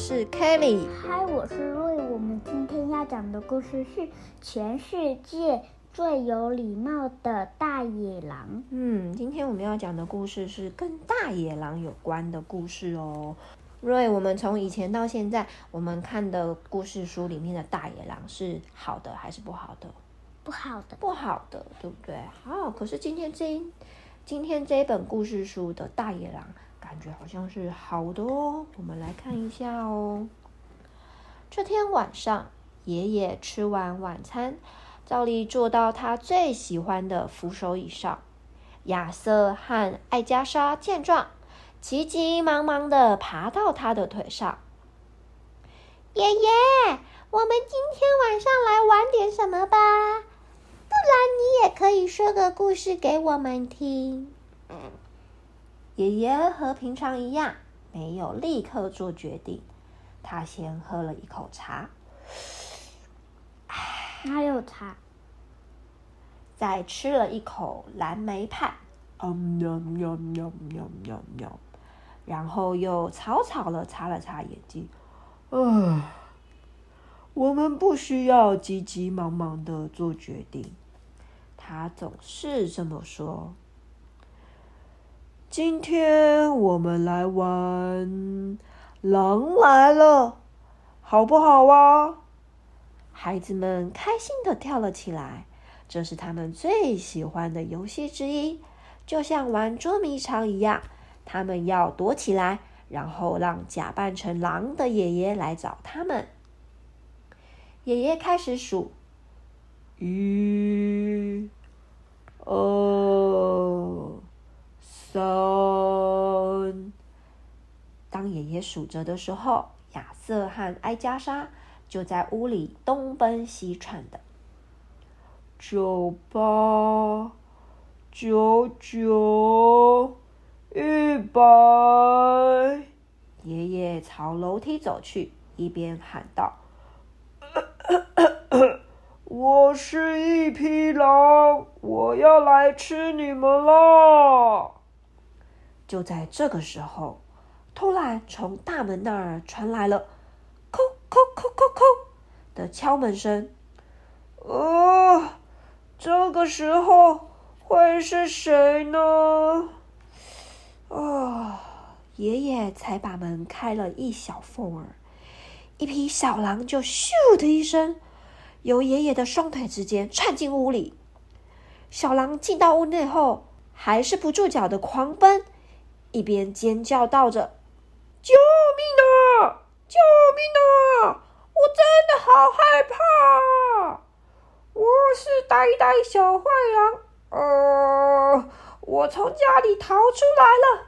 是 Kelly。嗨，我是瑞。我们今天要讲的故事是全世界最有礼貌的大野狼。嗯，今天我们要讲的故事是跟大野狼有关的故事哦。瑞，我们从以前到现在，我们看的故事书里面的大野狼是好的还是不好的？不好的，不好的，对不对？好，可是今天这今天这一本故事书的大野狼，感觉好像是好的哦。我们来看一下哦。这天晚上，爷爷吃完晚餐，照例坐到他最喜欢的扶手椅上。亚瑟和艾加莎见状，急急忙忙地爬到他的腿上。爷爷，我们今天晚上来玩点什么吧？不然你也可以说个故事给我们听。爷爷和平常一样，没有立刻做决定。他先喝了一口茶，哪有茶？再吃了一口蓝莓派，嗯喵喵喵喵喵喵，然后又草草的擦了擦眼睛。啊，我们不需要急急忙忙的做决定。他总是这么说。今天我们来玩。狼来了，好不好啊？孩子们开心的跳了起来，这是他们最喜欢的游戏之一，就像玩捉迷藏一样。他们要躲起来，然后让假扮成狼的爷爷来找他们。爷爷开始数：一、二、三。也数着的时候，亚瑟和艾加莎就在屋里东奔西窜的。九八九九一百，爷爷朝楼梯走去，一边喊道：“ 我是一匹狼，我要来吃你们了！”就在这个时候。突然，从大门那儿传来了“叩叩叩叩叩”的敲门声。哦，这个时候会是谁呢？啊，爷爷才把门开了一小缝儿，一匹小狼就咻的一声，由爷爷的双腿之间窜进屋里。小狼进到屋内后，还是不住脚的狂奔，一边尖叫道着。救命啊！救命啊！我真的好害怕！我是呆呆小坏狼，呃，我从家里逃出来了。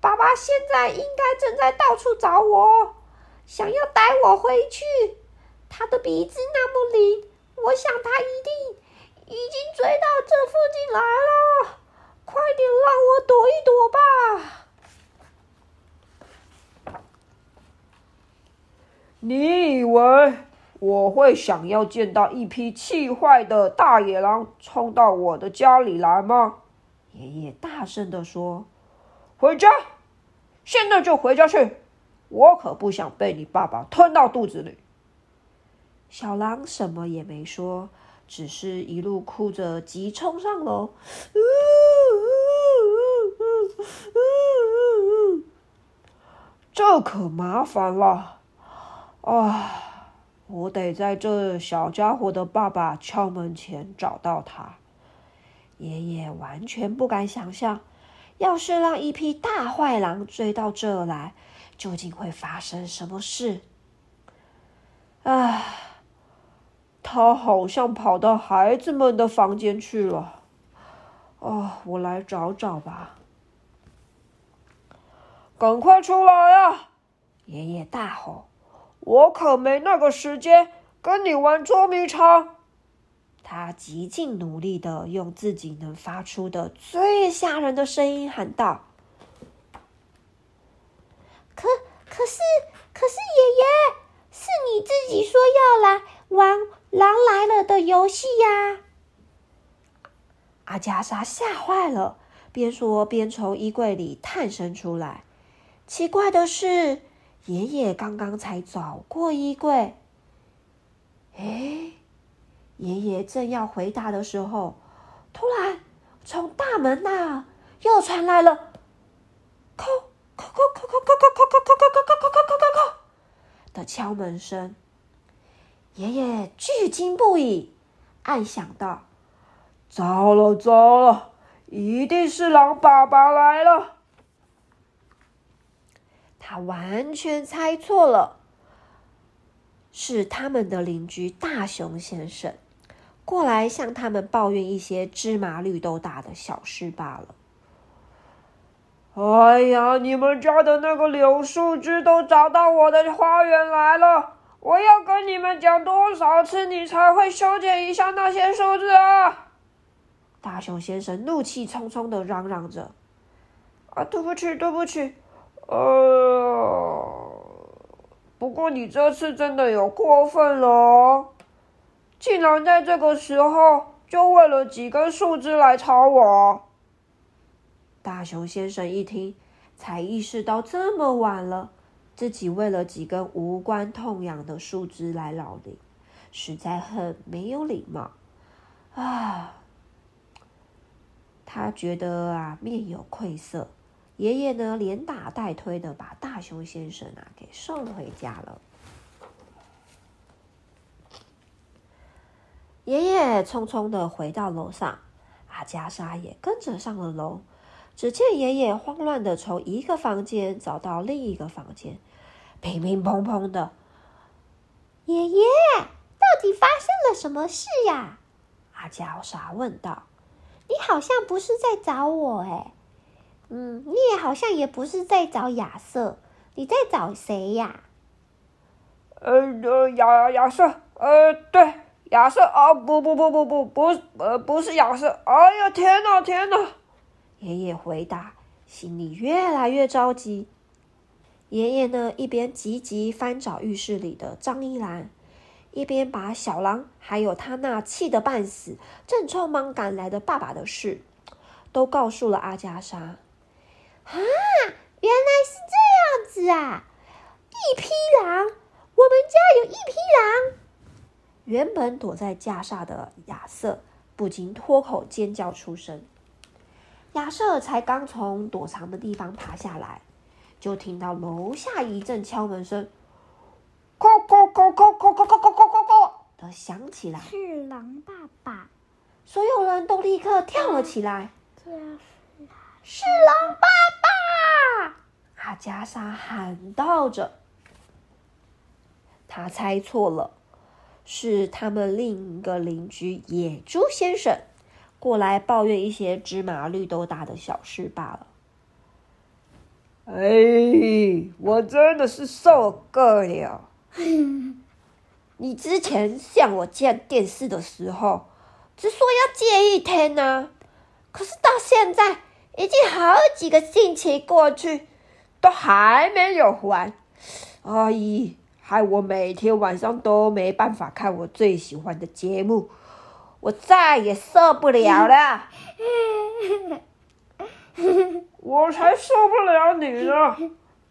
爸爸现在应该正在到处找我，想要带我回去。他的鼻子那么灵，我想他一定已经追到这附近来了。快点让我躲一躲吧！你以为我会想要见到一匹气坏的大野狼冲到我的家里来吗？爷爷大声地说：“回家，现在就回家去！我可不想被你爸爸吞到肚子里。”小狼什么也没说，只是一路哭着急冲上楼。这可麻烦了。啊！我得在这小家伙的爸爸敲门前找到他。爷爷完全不敢想象，要是让一匹大坏狼追到这来，究竟会发生什么事？啊！他好像跑到孩子们的房间去了。哦，我来找找吧。赶快出来呀！爷爷大吼。我可没那个时间跟你玩捉迷藏。他极尽努力的用自己能发出的最吓人的声音喊道：“可可是可是爷爷，是你自己说要来玩狼来了的游戏呀！”阿加莎吓坏了，边说边从衣柜里探身出来。奇怪的是。爷爷刚刚才找过衣柜。哎，爷爷正要回答的时候，突然从大门那又传来了“叩叩叩叩叩叩叩叩叩叩叩叩叩叩叩”的敲门声。爷爷惧惊不已，暗想道：“糟了糟了，一定是狼爸爸来了。”他完全猜错了。是他们的邻居大熊先生过来向他们抱怨一些芝麻绿豆大的小事罢了。哎呀，你们家的那个柳树枝都长到我的花园来了！我要跟你们讲多少次，你才会修剪一下那些树枝啊？大熊先生怒气冲冲的嚷嚷着：“啊，对不起，对不起，呃。”不过你这次真的有过分了哦，竟然在这个时候就为了几根树枝来吵我。大熊先生一听，才意识到这么晚了，自己为了几根无关痛痒的树枝来扰邻，实在很没有礼貌啊！他觉得啊，面有愧色。爷爷呢，连打带推的把大熊先生啊给送回家了。爷爷匆匆的回到楼上，阿加莎也跟着上了楼。只见爷爷慌乱的从一个房间找到另一个房间，乒乒乓乓的。爷爷，到底发生了什么事呀？阿加莎问道。你好像不是在找我哎。嗯，你也好像也不是在找亚瑟，你在找谁呀？呃呃，亚亚瑟，呃，对，亚瑟啊，不不不不不不，呃，不是亚瑟。哎呀，天哪，天哪！爷爷回答，心里越来越着急。爷爷呢，一边急急翻找浴室里的张一兰，一边把小狼还有他那气得半死、正匆忙赶来的爸爸的事，都告诉了阿加莎。啊，原来是这样子啊！一匹狼，我们家有一匹狼。原本躲在架上的亚瑟不禁脱口尖叫出声。亚瑟才刚从躲藏的地方爬下来，就听到楼下一阵敲门声，叩叩叩叩叩叩叩叩叩叩的响起来。是狼爸爸，所有人都立刻跳了起来。是狼爸爸！阿加莎喊道着。他猜错了，是他们另一个邻居野猪先生过来抱怨一些芝麻绿豆大的小事罢了。哎，我真的是受够了！你之前向我借电视的时候，只说要借一天呢、啊，可是到现在。已经好几个星期过去，都还没有还，阿姨，害我每天晚上都没办法看我最喜欢的节目，我再也受不了了。我才受不了你呢！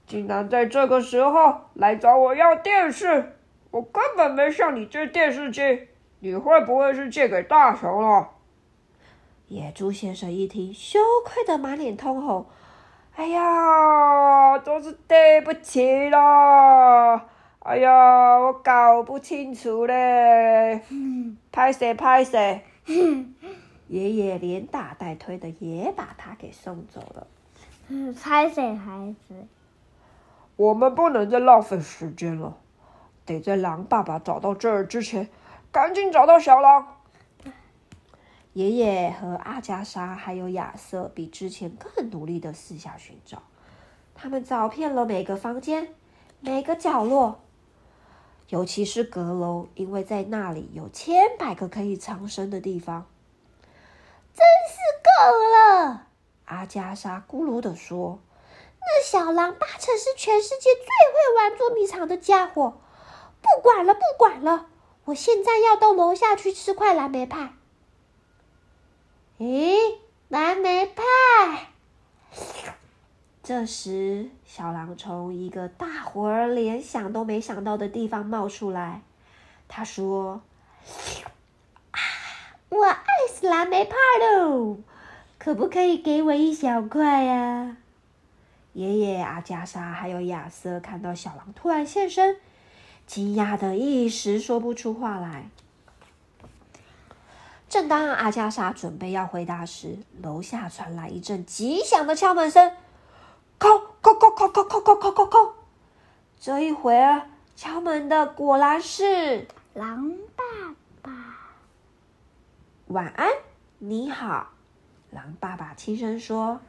竟然在这个时候来找我要电视，我根本没向你借电视机，你会不会是借给大雄了？野猪先生一听，羞愧的满脸通红。哎呀，都是对不起啦。哎呀，我搞不清楚嘞。拍谁拍谁。爷爷连打带推的也把他给送走了。拍谁孩子。我们不能再浪费时间了，得在狼爸爸找到这儿之前，赶紧找到小狼。爷爷和阿加莎还有亚瑟比之前更努力的四下寻找，他们找遍了每个房间、每个角落，尤其是阁楼，因为在那里有千百个可以藏身的地方。真是够了！阿加莎咕噜的说：“那小狼八成是全世界最会玩捉迷藏的家伙。不管了，不管了，我现在要到楼下去吃块蓝莓派。”咦，蓝莓派！这时，小狼从一个大伙儿连想都没想到的地方冒出来。他说：“啊，我爱死蓝莓派喽！可不可以给我一小块呀？”爷爷阿加莎还有亚瑟看到小狼突然现身，惊讶的一时说不出话来。正当阿加莎准备要回答时，楼下传来一阵极响的敲门声。叩叩叩叩叩叩叩叩叩叩！这一会儿敲门的果然是狼爸爸。晚安，你好，狼爸爸轻声说：“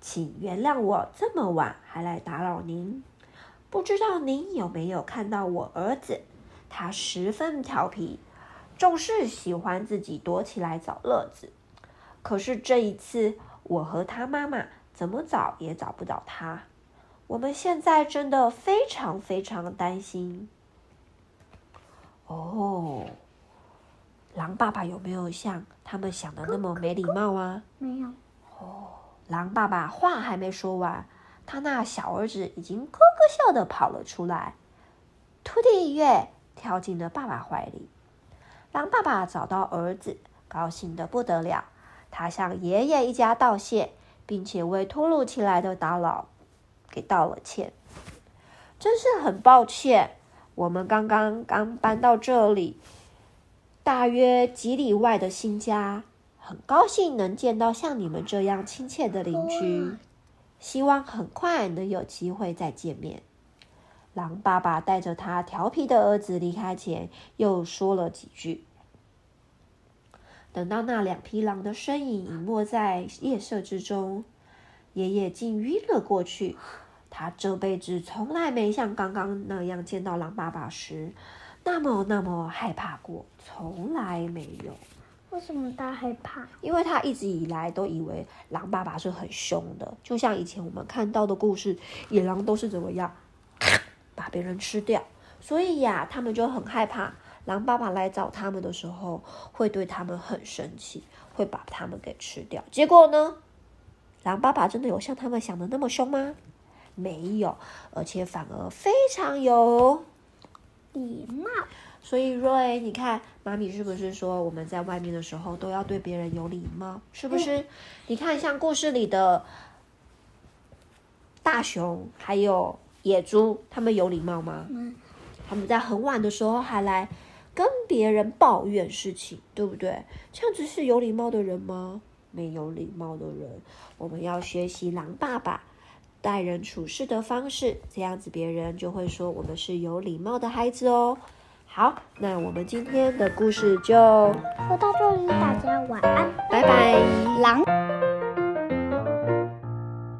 请原谅我这么晚还来打扰您。不知道您有没有看到我儿子？他十分调皮，总是喜欢自己躲起来找乐子。可是这一次，我和他妈妈。”怎么找也找不到他，我们现在真的非常非常担心。哦，狼爸爸有没有像他们想的那么没礼貌啊？没有。哦，狼爸爸话还没说完，他那小儿子已经咯咯笑的跑了出来，突地一跃跳进了爸爸怀里。狼爸爸找到儿子，高兴得不得了，他向爷爷一家道谢。并且为突如其来的打扰给道了歉，真是很抱歉。我们刚刚刚搬到这里，大约几里外的新家，很高兴能见到像你们这样亲切的邻居。希望很快能有机会再见面。狼爸爸带着他调皮的儿子离开前，又说了几句。等到那两匹狼的身影隐没在夜色之中，爷爷竟晕了过去。他这辈子从来没像刚刚那样见到狼爸爸时那么那么害怕过，从来没有。为什么他害怕？因为他一直以来都以为狼爸爸是很凶的，就像以前我们看到的故事，野狼都是怎么样，把别人吃掉。所以呀，他们就很害怕。狼爸爸来找他们的时候，会对他们很生气，会把他们给吃掉。结果呢，狼爸爸真的有像他们想的那么凶吗？没有，而且反而非常有礼貌。所以瑞，你看妈咪是不是说我们在外面的时候都要对别人有礼貌？是不是？嗯、你看像故事里的大熊还有野猪，他们有礼貌吗？嗯，他们在很晚的时候还来。跟别人抱怨事情，对不对？这样子是有礼貌的人吗？没有礼貌的人，我们要学习狼爸爸待人处事的方式，这样子别人就会说我们是有礼貌的孩子哦。好，那我们今天的故事就说到这里，大家晚安，拜拜，狼。